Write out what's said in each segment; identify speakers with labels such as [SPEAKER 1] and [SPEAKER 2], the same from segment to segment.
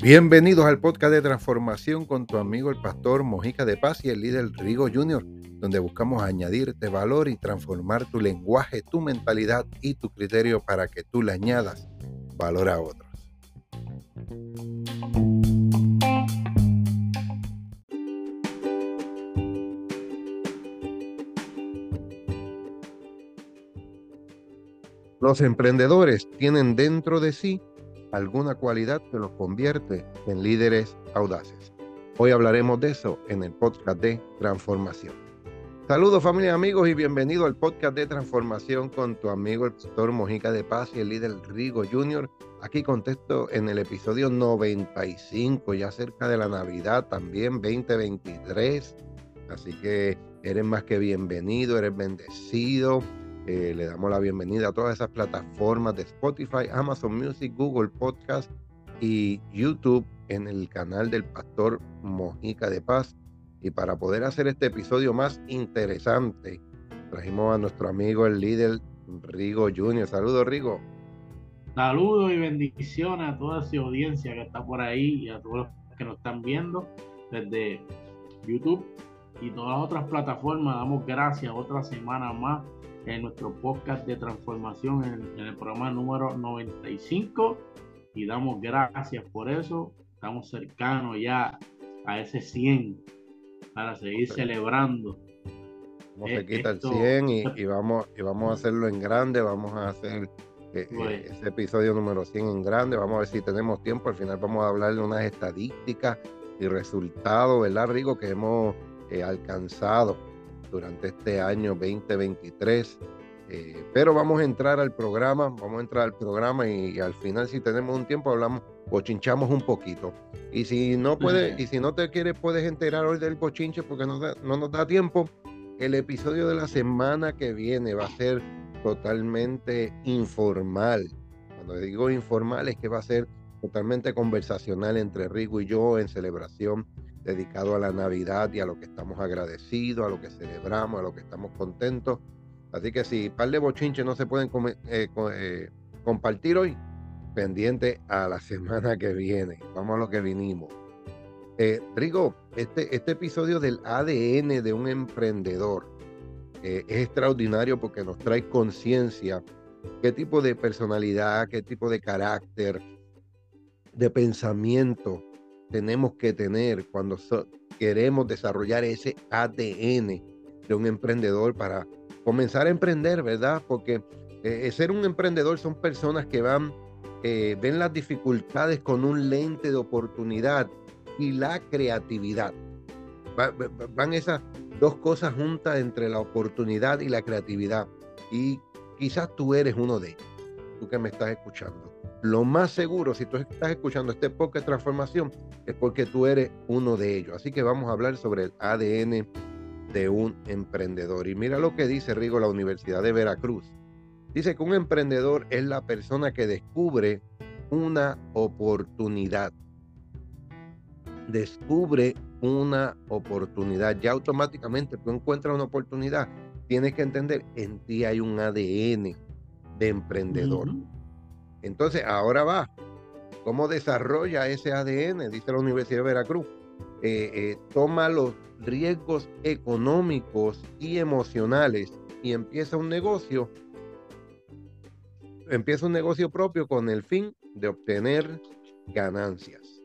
[SPEAKER 1] Bienvenidos al podcast de transformación con tu amigo el pastor Mojica de Paz y el líder Rigo Jr., donde buscamos añadirte valor y transformar tu lenguaje, tu mentalidad y tu criterio para que tú le añadas valor a otros. Los emprendedores tienen dentro de sí alguna cualidad que los convierte en líderes audaces. Hoy hablaremos de eso en el podcast de transformación. Saludos familia, amigos y bienvenido al podcast de transformación con tu amigo el pastor Mojica de Paz y el líder Rigo Jr. Aquí contesto en el episodio 95, ya cerca de la Navidad también 2023. Así que eres más que bienvenido, eres bendecido eh, le damos la bienvenida a todas esas plataformas de Spotify, Amazon Music, Google Podcast y YouTube en el canal del Pastor Mojica de Paz. Y para poder hacer este episodio más interesante, trajimos a nuestro amigo el líder Rigo Junior. Saludos, Rigo.
[SPEAKER 2] Saludos y bendiciones a toda esa audiencia que está por ahí y a todos los que nos están viendo desde YouTube y todas las otras plataformas. Damos gracias otra semana más en nuestro podcast de transformación en, el programa número 95 y damos gracias por eso. Estamos cercanos ya a ese 100 para seguir celebrando.
[SPEAKER 1] No se quita el 100 y, vamos, y vamos a hacerlo en grande, vamos a hacer eh, eh, pues ese episodio número 100 en grande, vamos a ver si tenemos tiempo, al final vamos a hablar de unas estadísticas y resultados, ¿verdad, Rigo? Que hemos eh, alcanzado durante este año 2023. Eh, pero vamos a entrar al programa, vamos a entrar al programa y, al final si tenemos un tiempo hablamos, cochinchamos un poquito. Y si no puede, y si no te quieres, puedes enterar hoy del cochinche porque no, no nos da tiempo. El episodio de la semana que viene va a ser totalmente informal. Cuando digo informal es que va a ser totalmente conversacional entre Rigo y yo en celebración dedicado a la Navidad y a lo que estamos agradecidos, a lo que celebramos, a lo que estamos contentos. Así que si par de bochinches no se pueden eh, eh, compartir hoy, pendiente a la semana que viene. Vamos a lo que vinimos. Eh, Rigo, este, este episodio del ADN de un emprendedor es extraordinario porque nos trae conciencia qué tipo de personalidad, qué tipo de carácter, de pensamiento tenemos que tener cuando queremos desarrollar ese ADN de un emprendedor para comenzar a emprender, ¿verdad? Porque eh, ser un emprendedor son personas que van, eh, ven las dificultades con un lente de oportunidad y la creatividad. van esas dos cosas juntas entre la oportunidad y la creatividad. Y quizás tú eres uno de ellos, tú que me estás escuchando lo más seguro, si tú estás escuchando este podcast de transformación, es porque tú eres uno de ellos. Así que vamos a hablar sobre el ADN de un emprendedor. Y mira lo que dice Rigo, la Universidad de Veracruz. Dice que un emprendedor es la persona que descubre una oportunidad. Descubre una oportunidad. Ya automáticamente tú encuentras una oportunidad. Tienes que entender, en ti hay un ADN de emprendedor. Entonces, ahora va. ¿Cómo desarrolla ese ADN? Dice la Universidad de Veracruz. Eh, eh, toma los riesgos económicos y emocionales y empieza un negocio. Empieza un negocio propio con el fin de obtener ganancias.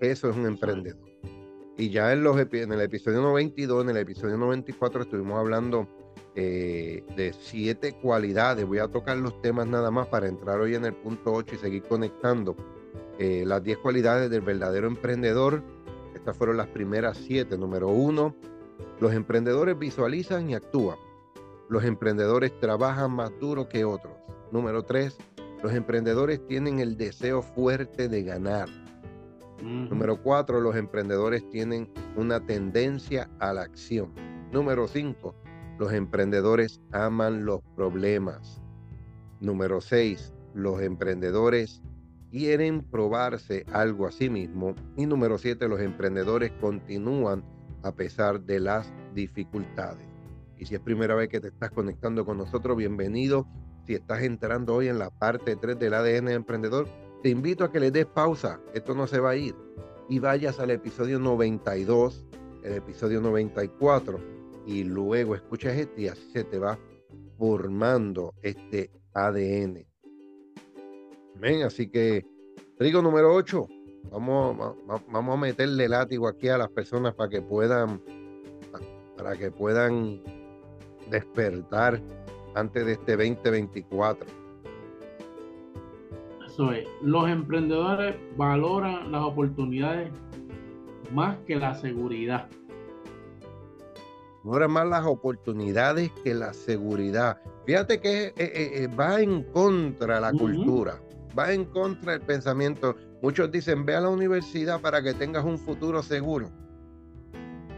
[SPEAKER 1] Eso es un emprendedor. Y ya en, los, en el episodio 92, en el episodio 94 estuvimos hablando eh, de siete cualidades. Voy a tocar los temas nada más para entrar hoy en el punto 8 y seguir conectando. Eh, las 10 cualidades del verdadero emprendedor. Estas fueron las primeras siete. Número uno, los emprendedores visualizan y actúan. Los emprendedores trabajan más duro que otros. Número tres, los emprendedores tienen el deseo fuerte de ganar. Número cuatro, los emprendedores tienen una tendencia a la acción. Número cinco, los emprendedores aman los problemas. Número 6. Los emprendedores quieren probarse algo a sí mismo. Y número 7. Los emprendedores continúan a pesar de las dificultades. Y si es primera vez que te estás conectando con nosotros, bienvenido. Si estás entrando hoy en la parte 3 del ADN Emprendedor, te invito a que le des pausa. Esto no se va a ir. Y vayas al episodio 92, el episodio 94, y luego escuchas este y así se te va formando este ADN. Ven, así que, trigo número 8. Vamos, vamos a meterle látigo aquí a las personas para que puedan, para que puedan despertar antes de este 2024.
[SPEAKER 2] Eso es. Los emprendedores valoran las oportunidades más que la seguridad.
[SPEAKER 1] Valoran más las oportunidades que la seguridad. Fíjate que eh, eh, eh, va en contra la cultura, va en contra del pensamiento. Muchos dicen, ve a la universidad para que tengas un futuro seguro.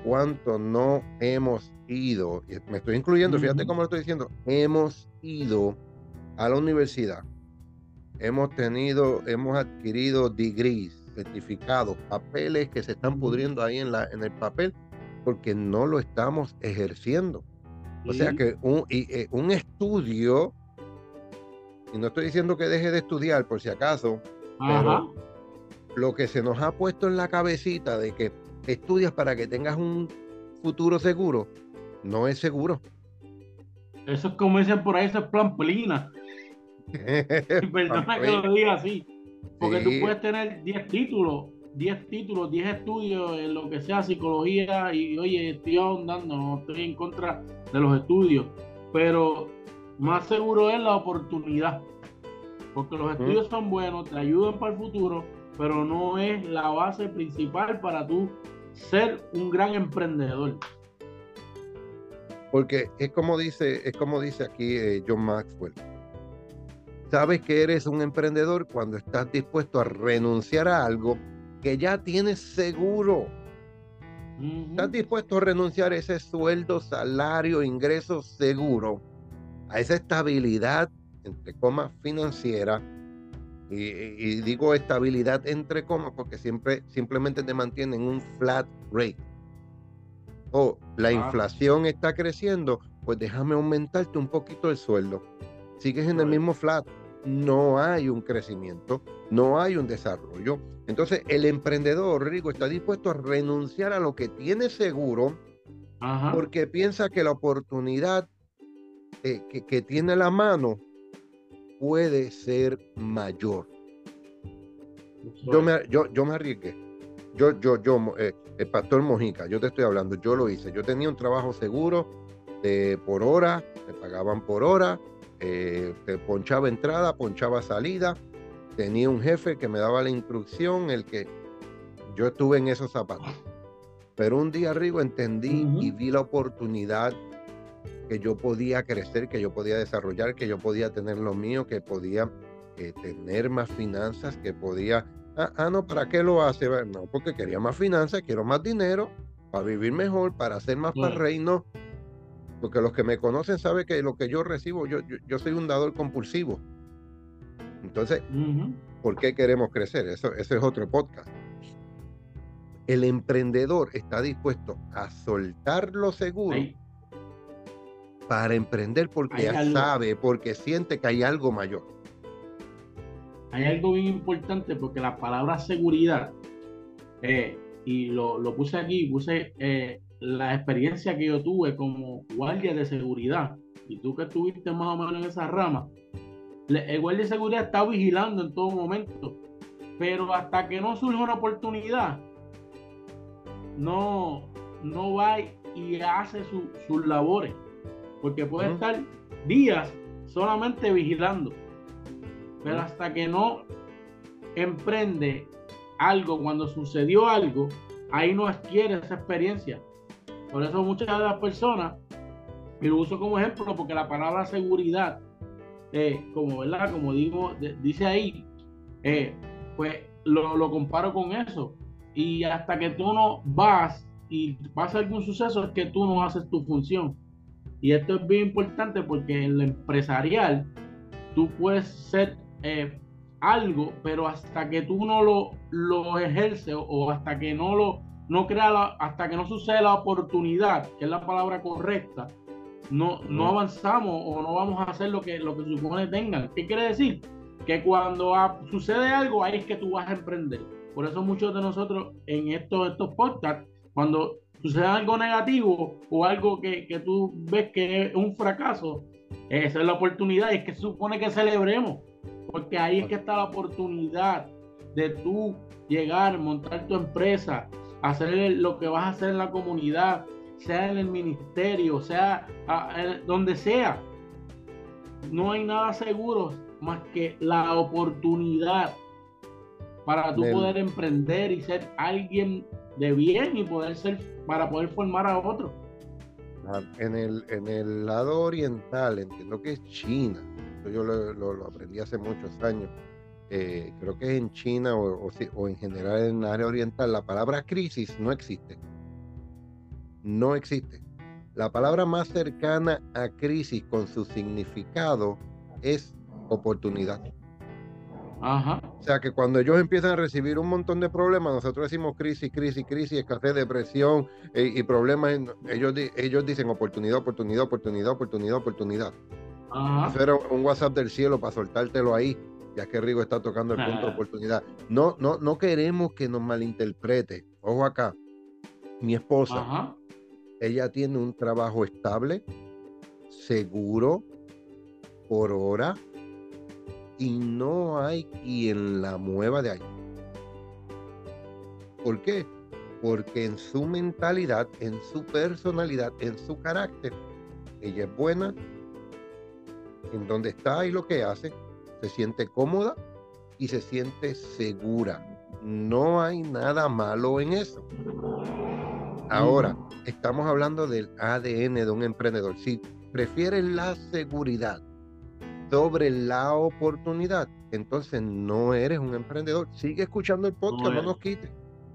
[SPEAKER 1] ¿Cuánto no hemos ido? Me estoy incluyendo, fíjate cómo lo estoy diciendo. Hemos ido a la universidad. Hemos tenido, hemos adquirido degrees, certificados, papeles que se están pudriendo ahí en, la, en el papel porque no lo estamos ejerciendo. O sea que un, eh, un estudio, y no estoy diciendo que deje de estudiar por si acaso, pero lo que se nos ha puesto en la cabecita de que estudias para que tengas un futuro seguro, no es seguro.
[SPEAKER 2] Eso es como dicen por ahí, eso es plamplina. Perdona que lo diga así. Porque tú puedes tener 10 títulos, 10 títulos, 10 estudios en lo que sea psicología y oye, estoy ahondando, no estoy en contra de los estudios, pero más seguro es la oportunidad. Porque los estudios son buenos, te ayudan para el futuro, pero no es la base principal para tú ser un gran emprendedor.
[SPEAKER 1] Porque es como dice, es como dice aquí eh, John Maxwell. Sabes que eres un emprendedor cuando estás dispuesto a renunciar a algo que ya tienes seguro. Estás dispuesto a renunciar a ese sueldo, salario, ingreso seguro, a esa estabilidad, entre comas, financiera, y, digo estabilidad entre comas porque siempre simplemente te mantienen un flat rate. O la inflación está creciendo, pues déjame aumentarte un poquito el sueldo. Sigues en el mismo flat. No hay un crecimiento, no hay un desarrollo. Entonces, el emprendedor rico está dispuesto a renunciar a lo que tiene seguro porque piensa que la oportunidad eh, que, que tiene la mano puede ser mayor. Yo me, yo, yo me arriesgué. Yo, yo, yo, eh, el pastor Mojica, yo te estoy hablando, yo lo hice. Yo tenía un trabajo seguro de, por hora, me pagaban por hora, eh, te ponchaba entrada, ponchaba salida. Tenía un jefe que me daba la instrucción, el que yo estuve en esos zapatos. Pero un día arriba entendí y vi la oportunidad que yo podía crecer, que yo podía desarrollar, que yo podía tener lo mío, que podía eh, tener más finanzas, que podía... Ah, ah, no, ¿para qué lo hace? No, porque quería más finanzas, quiero más dinero para vivir mejor, para hacer más para el reino. Porque los que me conocen saben que lo que yo recibo, yo, yo, soy un dador compulsivo. Entonces, ¿por qué queremos crecer? Eso, eso es otro podcast. El emprendedor está dispuesto a soltar lo seguro para emprender porque sabe, porque siente que hay algo mayor.
[SPEAKER 2] Hay algo bien importante porque la palabra seguridad, eh, y lo, puse aquí, puse eh, la experiencia que yo tuve como guardia de seguridad, y tú que estuviste más o menos en esa rama, el guardia de seguridad está vigilando en todo momento, pero hasta que no surge una oportunidad, no, no va y hace sus labores porque puede estar días solamente vigilando. Pero hasta que no emprende algo, cuando sucedió algo, ahí no adquiere esa experiencia. Por eso muchas de las personas, y lo uso como ejemplo, porque la palabra seguridad, eh, como verdad, como digo, dice ahí, eh, pues lo, lo, comparo con eso. Y hasta que tú no vas y pasa algún suceso, es que tú no haces tu función. Y esto es bien importante porque en lo empresarial tú puedes ser eh, algo, pero hasta que tú no lo, lo ejerces o, hasta que no lo no crea hasta que no sucede la oportunidad, que es la palabra correcta, no, no avanzamos o no vamos a hacer lo que, lo que supone tengan. ¿Qué quiere decir? Que cuando sucede algo, ahí es que tú vas a emprender. Por eso muchos de nosotros en estos, estos podcasts, cuando sucede algo negativo o algo que, que tú ves que es un fracaso, esa es la oportunidad y es que se supone que celebremos, porque ahí es que está la oportunidad de tú llegar, montar tu empresa, hacer lo que vas a hacer en la comunidad, sea en el ministerio, sea donde sea. No hay nada seguro más que la oportunidad para tú poder emprender y ser alguien de bien y poder ser, para poder formar a otro.
[SPEAKER 1] Ah, en el, en el lado oriental, entiendo que es China, yo lo, aprendí hace muchos años, eh, creo que en China o, o, en general en el área oriental, la palabra crisis no existe. No existe. La palabra más cercana a crisis con su significado es oportunidad. O sea que cuando ellos empiezan a recibir un montón de problemas, nosotros decimos crisis, crisis, crisis, escasez, depresión eh, y problemas. Ellos, ellos dicen oportunidad, oportunidad, oportunidad, oportunidad, oportunidad. Eso era un WhatsApp del cielo para soltártelo ahí, ya que Rigo está tocando el punto de oportunidad. No, no, no queremos que nos malinterprete. Ojo acá, mi esposa, ella tiene un trabajo estable, seguro, por hora, y no hay quien la mueva de ahí. ¿Por qué? Porque en su mentalidad, en su personalidad, en su carácter, ella es buena, en donde está y lo que hace, se siente cómoda y se siente segura. No hay nada malo en eso. Ahora, estamos hablando del ADN de un emprendedor. Si prefieres la seguridad sobre la oportunidad, entonces no eres un emprendedor. Sigue escuchando el podcast, no, nos quites.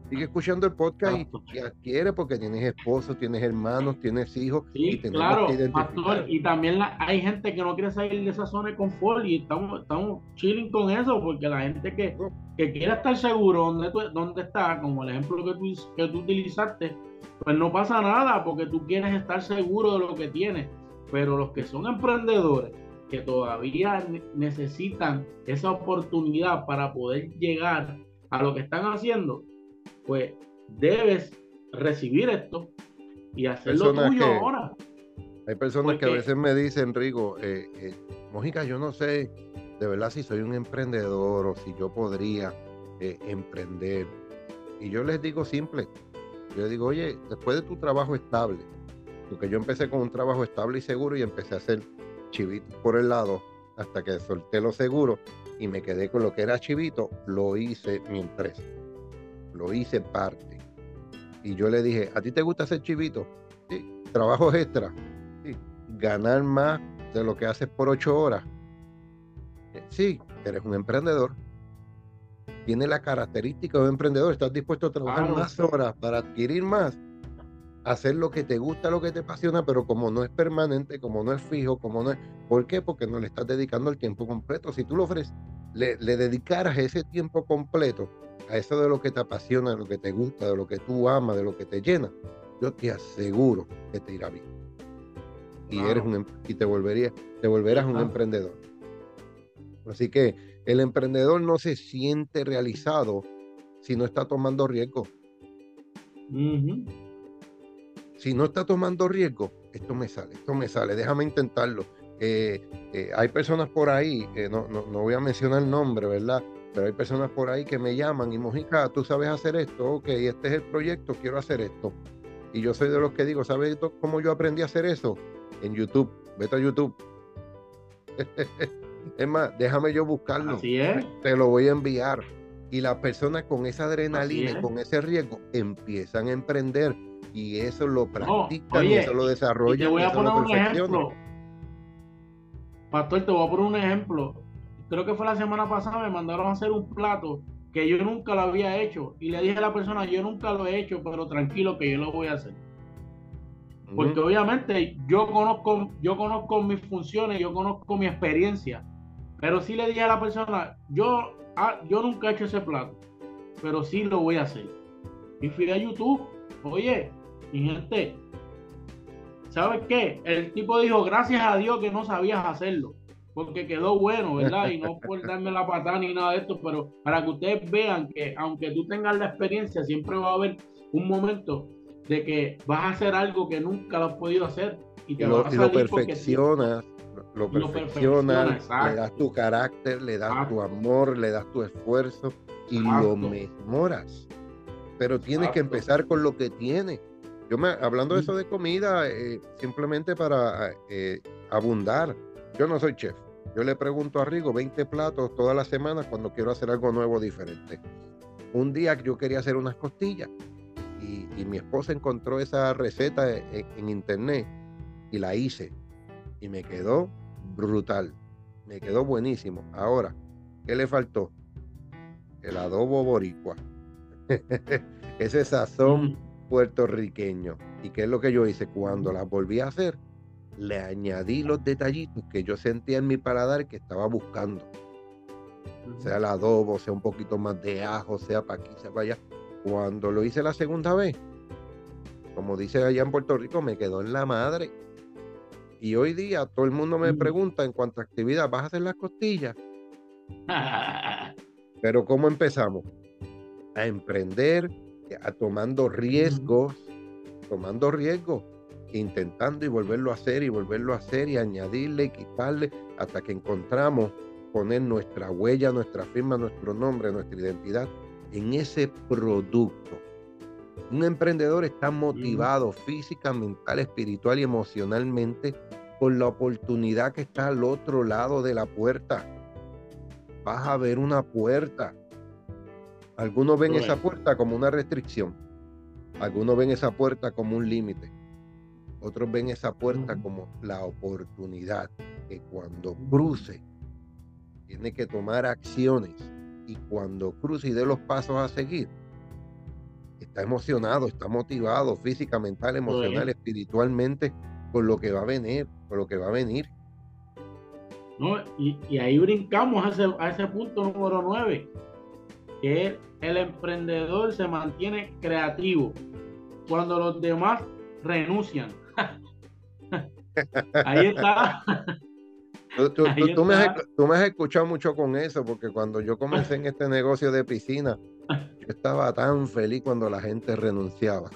[SPEAKER 1] Sigue escuchando el podcast y, adquiere porque tienes esposo, tienes hermanos, tienes hijos.
[SPEAKER 2] Sí, claro, pastor, y también hay gente que no quiere salir de esa zona de confort y estamos, estamos chilling con eso porque la gente que, que quiere estar seguro donde, donde está, como el ejemplo que tú, que tú utilizaste, pues no pasa nada porque tú quieres estar seguro de lo que tienes. Pero los que son emprendedores, que todavía necesitan esa oportunidad para poder llegar a lo que están haciendo, pues debes recibir esto y hacerlo tuyo ahora.
[SPEAKER 1] Hay personas que a veces me dicen, Rigo, eh, eh, Mójica, yo no sé de verdad si soy un emprendedor o si yo podría eh, emprender. Y yo les digo simple, yo les digo, oye, después de tu trabajo estable, porque yo empecé con un trabajo estable y seguro y empecé a hacer chivito por el lado hasta que solté lo seguro y me quedé con lo que era chivito, lo hice mi empresa. Lo hice parte. Y yo le dije, ¿a ti te gusta hacer chivito? Sí. ¿Trabajo extra? Sí. ¿Ganar más de lo que haces por ocho horas? Eh, sí, eres un emprendedor. Tiene la característica de un emprendedor. Estás dispuesto a trabajar más horas para adquirir más hacer lo que te gusta, lo que te apasiona, pero como no es permanente, como no es fijo, como no es... ¿Por qué? Porque no le estás dedicando el tiempo completo. Si tú lo ofreces, le, dedicaras ese tiempo completo a eso de lo que te apasiona, de lo que te gusta, de lo que tú amas, de lo que te llena, yo te aseguro que te irá bien. Y eres un em, y te volverías, te volverás un emprendedor. Así que el emprendedor no se siente realizado si no está tomando riesgo si no está tomando riesgo, esto me sale, esto me sale, déjame intentarlo. Eh, eh, hay personas por ahí, no, no, voy a mencionar el nombre, ¿verdad? Pero hay personas por ahí que me llaman y Mojica, tú sabes hacer esto, ok, este es el proyecto, quiero hacer esto. Y yo soy de los que digo, ¿sabes cómo yo aprendí a hacer eso? En YouTube, vete a YouTube. es más, déjame yo buscarlo.
[SPEAKER 2] Así es.
[SPEAKER 1] Te lo voy a enviar. Y las personas con esa adrenalina y con ese riesgo empiezan a emprender y eso lo practican y eso lo desarrollan.
[SPEAKER 2] te voy a poner un ejemplo. Pastor, te voy a poner un ejemplo. Creo que fue la semana pasada, me mandaron a hacer un plato que yo nunca lo había hecho. Y le dije a la persona, yo nunca lo he hecho, pero tranquilo que yo lo voy a hacer. Porque obviamente yo conozco, yo conozco mis funciones, yo conozco mi experiencia. Pero sí le dije a la persona, yo, ah, yo nunca he hecho ese plato, pero sí lo voy a hacer. Y fui a YouTube, oye, mi gente, ¿sabes qué? El tipo dijo, gracias a Dios que no sabías hacerlo, porque quedó bueno, ¿verdad? Y no por darme la patada ni nada de esto, pero para que ustedes vean que aunque tú tengas la experiencia, siempre va a haber un momento de que vas a hacer algo que nunca lo has podido hacer y te
[SPEAKER 1] lo, lo perfeccionas. Lo, perfeccionas, le das tu carácter, le das tu amor, le das tu esfuerzo y lo mejoras. Pero tienes que empezar con lo que tienes. Yo me, hablando de eso de comida, eh, simplemente para eh, abundar, yo no soy chef. Yo le pregunto a Rigo 20 platos todas las semanas cuando quiero hacer algo nuevo, diferente. Un día yo quería hacer unas costillas y, mi esposa encontró esa receta en, en, internet y la hice y me quedó brutal, me quedó buenísimo. Ahora, ¿qué le faltó? El adobo boricua, ese sazón puertorriqueño. ¿Y qué es lo que yo hice? Cuando la volví a hacer, le añadí los detallitos que yo sentía en mi paladar que estaba buscando. Sea el adobo, sea un poquito más de ajo, sea para aquí, sea para allá. Cuando lo hice la segunda vez, como dice allá en Puerto Rico, me quedó en la madre. Y hoy día todo el mundo me pregunta en cuanto a actividad, ¿vas a hacer las costillas? Pero ¿cómo empezamos? A emprender, a tomando riesgos, tomando riesgos, intentando y volverlo a hacer y volverlo a hacer y añadirle y quitarle hasta que encontramos poner nuestra huella, nuestra firma, nuestro nombre, nuestra identidad en ese producto. Un emprendedor está motivado física, mental, espiritual y emocionalmente por la oportunidad que está al otro lado de la puerta. Vas a ver una puerta. Algunos ven esa puerta como una restricción. Algunos ven esa puerta como un límite. Otros ven esa puerta como la oportunidad que cuando cruce tiene que tomar acciones y cuando cruce y dé los pasos a seguir, está emocionado, está motivado física, mental, emocional, espiritualmente por lo que va a venir, por lo que va a venir.
[SPEAKER 2] No, y, ahí brincamos a ese, a ese punto número 9, que el emprendedor se mantiene creativo cuando los demás renuncian. Ahí está.
[SPEAKER 1] Tú, me has, escuchado mucho con eso, porque cuando yo comencé en este negocio de piscina, yo estaba tan feliz cuando la gente renunciaba.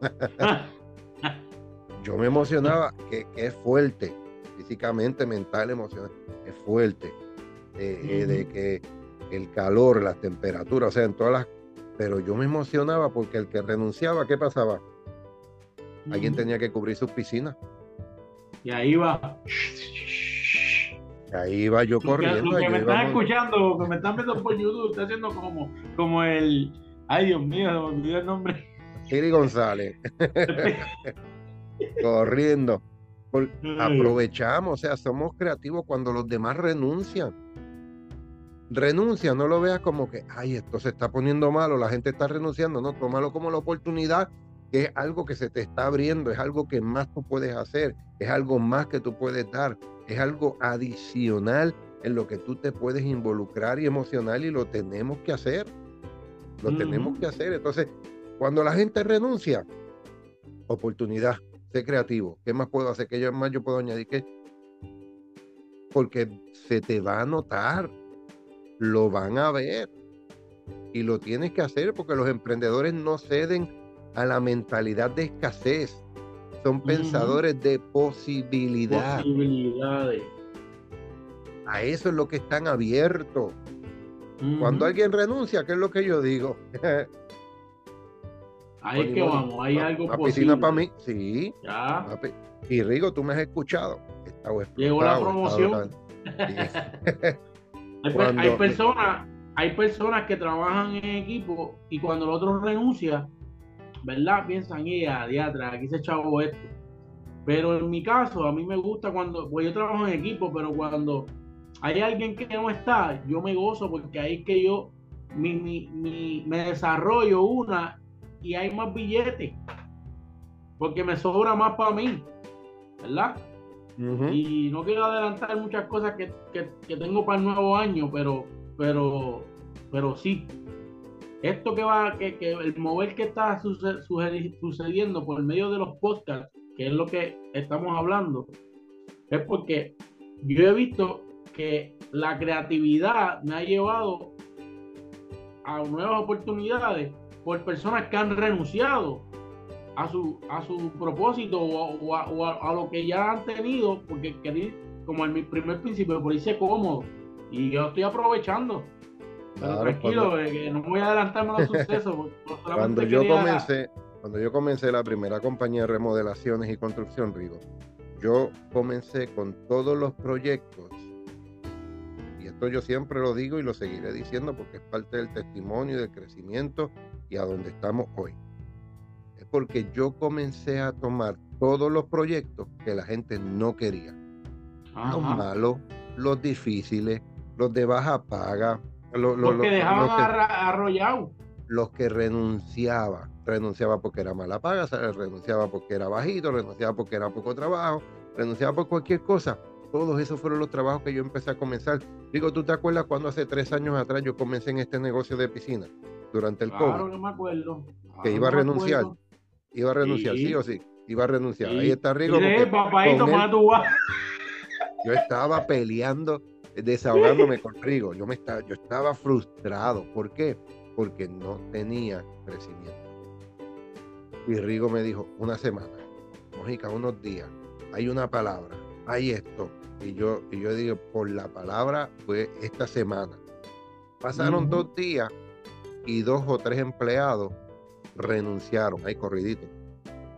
[SPEAKER 1] yo me emocionaba, que, es fuerte, físicamente, mental, emocional, es fuerte. Eh, eh, de que el calor, las temperaturas, o sea, en todas las... Pero yo me emocionaba porque el que renunciaba, ¿qué pasaba? Alguien tenía que cubrir sus piscinas.
[SPEAKER 2] Y ahí va.
[SPEAKER 1] Ahí iba yo corriendo.
[SPEAKER 2] Lo que me están escuchando, que me están viendo por YouTube, está haciendo como, como el. Ay, Dios mío, se me olvidó el nombre.
[SPEAKER 1] Siri González. corriendo. aprovechamos, o sea, somos creativos cuando los demás renuncian. Renuncia, no lo veas como que, ay, esto se está poniendo malo, la gente está renunciando, no, tómalo como la oportunidad, que es algo que se te está abriendo, es algo que más tú puedes hacer, es algo más que tú puedes dar es algo adicional en lo que tú te puedes involucrar y emocional y lo tenemos que hacer. Lo tenemos que hacer. Entonces, cuando la gente renuncia, oportunidad, sé creativo. ¿Qué más puedo hacer? ¿Qué yo, más yo puedo añadir? ¿Qué? Porque se te va a notar, lo van a ver y lo tienes que hacer porque los emprendedores no ceden a la mentalidad de escasez son pensadores de posibilidad. Posibilidades. A eso es lo que están abiertos. Cuando alguien renuncia, ¿qué es lo que yo digo?
[SPEAKER 2] Ahí es que vamos, hay algo
[SPEAKER 1] una piscina para mí, sí. Ya. Y Rigo, tú me has escuchado.
[SPEAKER 2] Llegó la promoción. hay, personas, hay personas que trabajan en equipo y cuando el otro renuncia, ¿verdad? Piensan, y a diatra, aquí se echado esto. Pero en mi caso, a mí me gusta cuando, pues yo trabajo en equipo, pero cuando hay alguien que no está, yo me gozo porque ahí es que yo me desarrollo una y hay más billetes. Porque me sobra más para mí, ¿verdad? Y no quiero adelantar muchas cosas que, tengo para el nuevo año, pero, pero, pero sí, esto que va, que, el mover que está sucediendo por medio de los podcasts, que es lo que estamos hablando, es porque yo he visto que la creatividad me ha llevado a nuevas oportunidades por personas que han renunciado a su, a su propósito o, a, lo que ya han tenido, porque quería, como en mi primer principio, por irse cómodo. Y yo estoy aprovechando. Pero tranquilo, que no voy a adelantarme los sucesos.
[SPEAKER 1] Cuando yo comencé, cuando yo comencé la primera compañía de remodelaciones y construcción, Rigo, yo comencé con todos los proyectos, y esto yo siempre lo digo y lo seguiré diciendo porque es parte del testimonio y del crecimiento y a donde estamos hoy. Es porque yo comencé a tomar todos los proyectos que la gente no quería. Los malos, los difíciles, los de baja paga, los,
[SPEAKER 2] que dejaban arrollados.
[SPEAKER 1] Los que renunciaban renunciaba porque era mala paga, renunciaba porque era bajito, renunciaba porque era poco trabajo, renunciaba por cualquier cosa. Todos esos fueron los trabajos que yo empecé a comenzar. Digo, ¿tú te acuerdas cuando hace tres años atrás yo comencé en este negocio de piscina? Durante el
[SPEAKER 2] claro, COVID. no me acuerdo.
[SPEAKER 1] que iba a renunciar. Iba a renunciar, sí. o sí. Iba a renunciar. Ahí está Rigo. yo estaba peleando, desahogándome con Rigo. Yo, me estaba, yo estaba frustrado. ¿Por qué? Porque no tenía crecimiento. Y Rigo me dijo, una semana, Mojica, unos días, hay una palabra, hay esto. Y yo, y yo digo, por la palabra fue esta semana. Pasaron dos días y dos o tres empleados renunciaron, ahí corridito.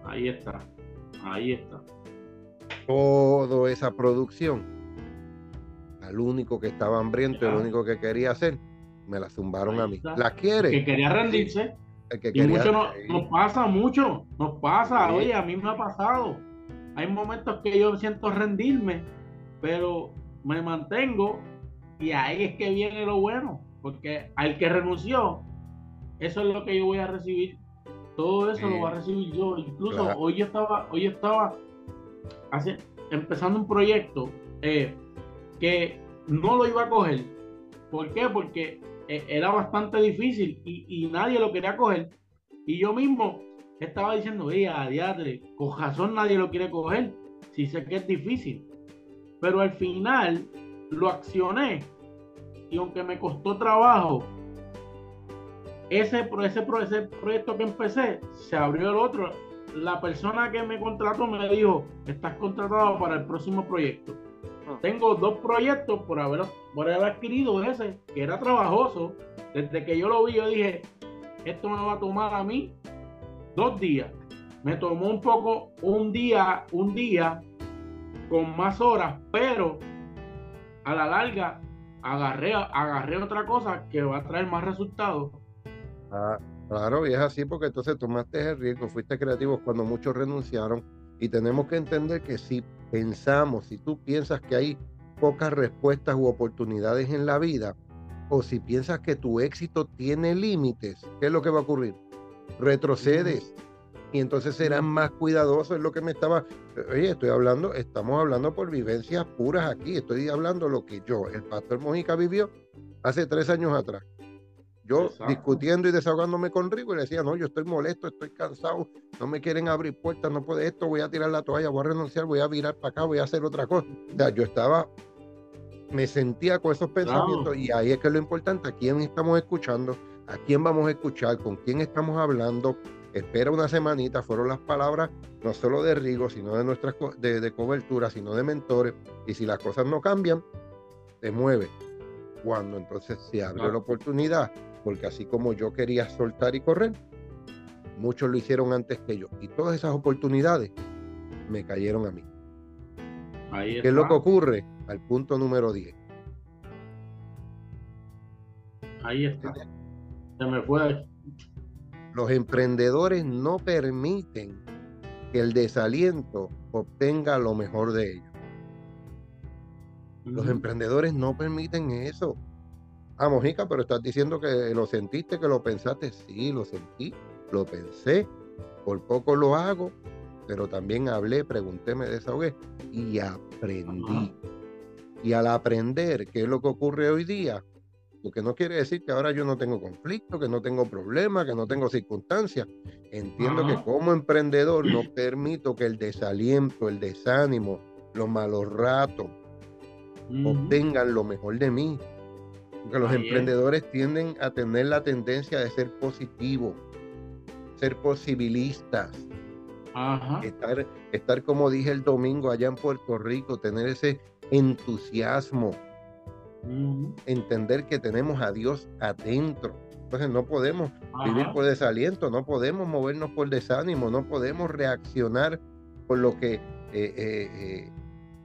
[SPEAKER 2] Ahí está, ahí está.
[SPEAKER 1] Toda esa producción, al único que estaba hambriento, el único que quería hacer, me la zumbaron a mí. ¿La quiere?
[SPEAKER 2] Que quería rendirse y mucho nos, pasa, mucho, nos pasa, oye, a mí me ha pasado. Hay momentos que yo siento rendirme, pero me mantengo y ahí es que viene lo bueno, porque al que renunció, eso es lo que yo voy a recibir. Todo eso lo voy a recibir yo. Incluso hoy yo estaba, hoy estaba empezando un proyecto eh, que no lo iba a coger. ¿Por qué? Porque e, era bastante difícil y, nadie lo quería coger. Y yo mismo estaba diciendo, a diadre, con razón nadie lo quiere coger, si sé que es difícil. Pero al final lo accioné y aunque me costó trabajo, ese, ese, ese proyecto que empecé, se abrió el otro. La persona que me contrató me dijo, estás contratado para el próximo proyecto tengo dos proyectos por haber, por haber adquirido ese, que era trabajoso. Desde que yo lo vi, yo dije, esto me va a tomar a mí dos días. Me tomó un poco, un día, un día con más horas, pero a la larga agarré, agarré otra cosa que va a traer más resultados.
[SPEAKER 1] Ah, claro, y es así porque entonces tomaste el riesgo, fuiste creativo cuando muchos renunciaron y tenemos que entender que si pensamos, si tú piensas que hay pocas respuestas u oportunidades en la vida, o si piensas que tu éxito tiene límites, ¿qué es lo que va a ocurrir? Retrocedes y entonces serás más cuidadoso, es lo que me estaba, oye, estoy hablando, estamos hablando por vivencias puras aquí, estoy hablando lo que yo, el pastor Mojica vivió hace tres años atrás. Yo discutiendo y desahogándome con Rico y le decía, no, yo estoy molesto, estoy cansado, no me quieren abrir puertas, no puede esto, voy a tirar la toalla, voy a renunciar, voy a virar para acá, voy a hacer otra cosa. O sea, yo estaba, me sentía con esos pensamientos y ahí es que es lo importante, a quién estamos escuchando, a quién vamos a escuchar, con quién estamos hablando. Espera una semanita, fueron las palabras no solo de Rigo, sino de nuestras de, de cobertura, sino de mentores. Y si las cosas no cambian, te mueve. Cuando entonces se abre la oportunidad porque así como yo quería soltar y correr, muchos lo hicieron antes que yo. Y todas esas oportunidades me cayeron a mí. ¿Qué es lo que ocurre? Al punto número 10.
[SPEAKER 2] Ahí está. Se me fue.
[SPEAKER 1] Los emprendedores no permiten que el desaliento obtenga lo mejor de ellos. Los emprendedores no permiten eso. Ah, Mojica, pero estás diciendo que lo sentiste, que lo pensaste. Sí, lo sentí, lo pensé. Por poco lo hago, pero también hablé, pregunté, me desahogué y aprendí. Y al aprender, ¿qué es lo que ocurre hoy día? conflicto, que no quiere decir que ahora yo no tengo conflicto, que no tengo problemas, que no tengo circunstancias. Entiendo que como emprendedor no permito que el desaliento, el desánimo, los malos ratos obtengan lo mejor de mí. Porque los emprendedores tienden a tener la tendencia de ser positivos, ser posibilistas, Estar, estar como dije el domingo allá en Puerto Rico, tener ese entusiasmo, entender que tenemos a Dios adentro. Entonces no podemos vivir por desaliento, no podemos movernos por desánimo, no podemos reaccionar por lo que, eh, eh, eh,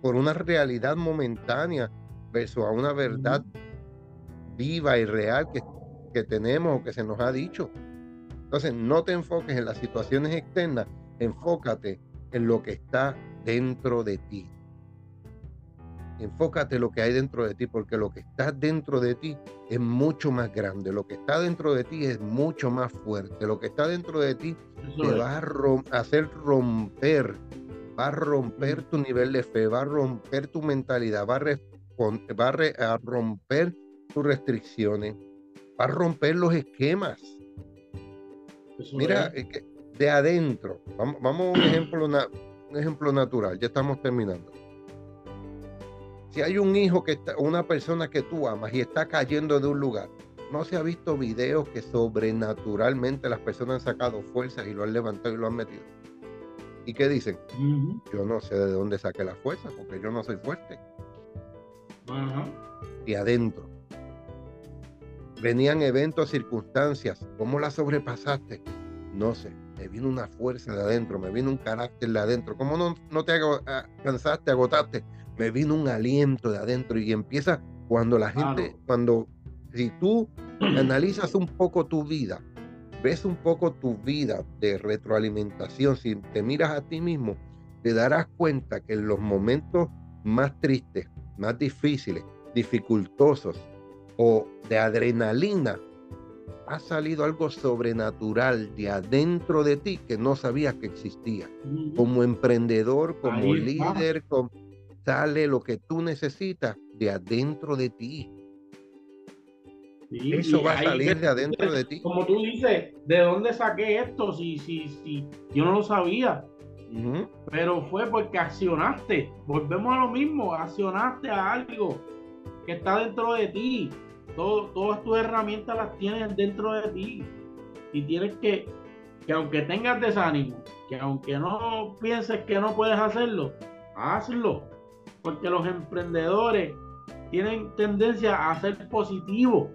[SPEAKER 1] por una realidad momentánea versus a una verdad viva y real que, que tenemos o que se nos ha dicho. Entonces no te enfoques en las situaciones externas, enfócate en lo que está dentro de ti. Enfócate en lo que hay dentro de ti, porque lo que está dentro de ti es mucho más grande. Lo que está dentro de ti es mucho más fuerte. Lo que está dentro de ti te va a hacer romper, va a romper tu nivel de fe, va a romper tu mentalidad, va a, romper restricciones, va a romper los esquemas. Mira, de adentro, vamos, vamos a un ejemplo, un ejemplo natural, ya estamos terminando si hay un hijo que está, una persona que tú amas y está cayendo de un lugar, no se ha visto videos que sobrenaturalmente las personas han sacado fuerzas y lo han levantado y lo han metido. ¿Y qué dicen? Yo no sé de dónde saqué la fuerza porque yo no soy fuerte. Y adentro. Venían eventos, circunstancias. ¿Cómo las sobrepasaste? No sé. Me vino una fuerza de adentro, me vino un carácter de adentro. ¿Cómo no, no te cansaste, agotaste? me vino un aliento de adentro y empieza cuando la gente, cuando si tú analizas un poco tu vida, ves un poco tu vida de retroalimentación, si te miras a ti mismo, te darás cuenta que en los momentos más tristes, más difíciles, dificultosos o de adrenalina, ha salido algo sobrenatural de adentro de ti que no sabías que existía. Como emprendedor, como líder, como sale lo que tú necesitas de adentro de ti. Eso va a salir de adentro de ti.
[SPEAKER 2] Como tú dices, ¿de dónde saqué esto? Si, si, si yo no lo sabía. Pero fue porque accionaste. Volvemos a lo mismo, accionaste a algo que está dentro de ti. Todo, todas tus herramientas las tienes dentro de ti. Y tienes que, que aunque tengas desánimo, que aunque no pienses que no puedes hacerlo, hazlo porque los emprendedores tienen tendencia a ser positivos.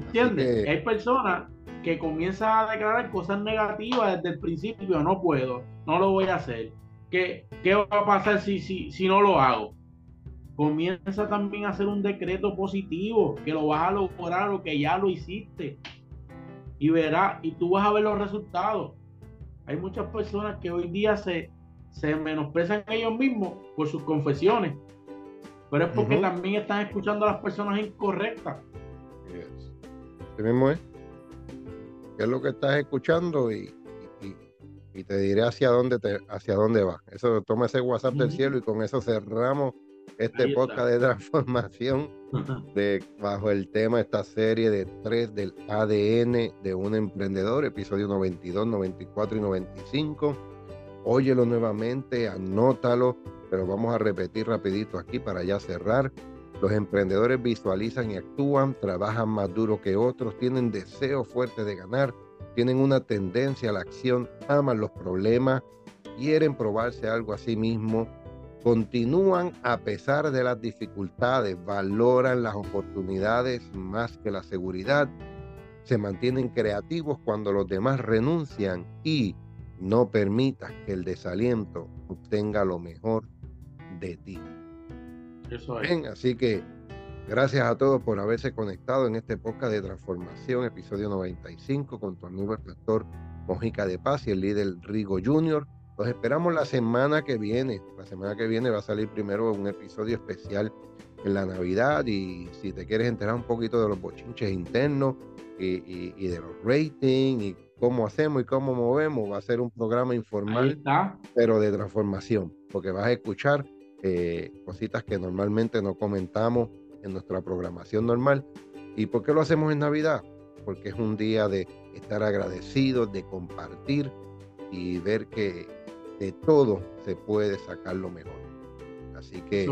[SPEAKER 2] ¿Entiendes? Hay personas que comienzan a declarar cosas negativas desde el principio, no puedo, no lo voy a hacer. ¿Qué, qué va a pasar si, si, si no lo hago? Comienza también a hacer un decreto positivo, que lo vas a lograr o que ya lo hiciste. Y verás, y tú vas a ver los resultados. Hay muchas personas que hoy día se, se menosprecian ellos mismos por sus confesiones. Pero es porque también están escuchando a las personas incorrectas.
[SPEAKER 1] Yes. mismo es. ¿Qué es lo que estás escuchando? Y, y, te diré hacia dónde te, hacia dónde va. Eso toma ese WhatsApp del cielo y con eso cerramos este podcast de transformación de, bajo el tema, esta serie de tres del ADN de un emprendedor, episodio 92, 94 y 95 óyelo nuevamente, anótalo, pero vamos a repetir rapidito aquí para ya cerrar. Los emprendedores visualizan y actúan, trabajan más duro que otros, tienen deseo fuerte de ganar, tienen una tendencia a la acción, aman los problemas, quieren probarse algo a sí mismo, continúan a pesar de las dificultades, valoran las oportunidades más que la seguridad, se mantienen creativos cuando los demás renuncian y no permitas que el desaliento obtenga lo mejor de ti. Eso es. Bien, así que gracias a todos por haberse conectado en este podcast de transformación, episodio 95, con tu amigo el pastor Mojica de Paz y el líder Rigo Jr. Los esperamos la semana que viene. La semana que viene va a salir primero un episodio especial en la Navidad y si te quieres enterar un poquito de los bochinches internos y, y de los ratings y cómo hacemos y cómo movemos. Va a ser un programa informal, pero de transformación, porque vas a escuchar eh, cositas que normalmente no comentamos en nuestra programación normal. ¿Y por qué lo hacemos en Navidad? Porque es un día de estar agradecidos, de compartir y ver que de todo se puede sacar lo mejor. Así que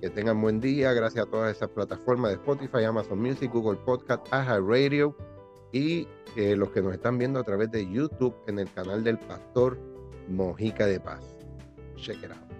[SPEAKER 1] que tengan buen día. Gracias a todas esas plataformas de Spotify, Amazon Music, Google Podcast, Radio y eh, los que nos están viendo a través de YouTube en el canal del Pastor Mojica de Paz. Check it out.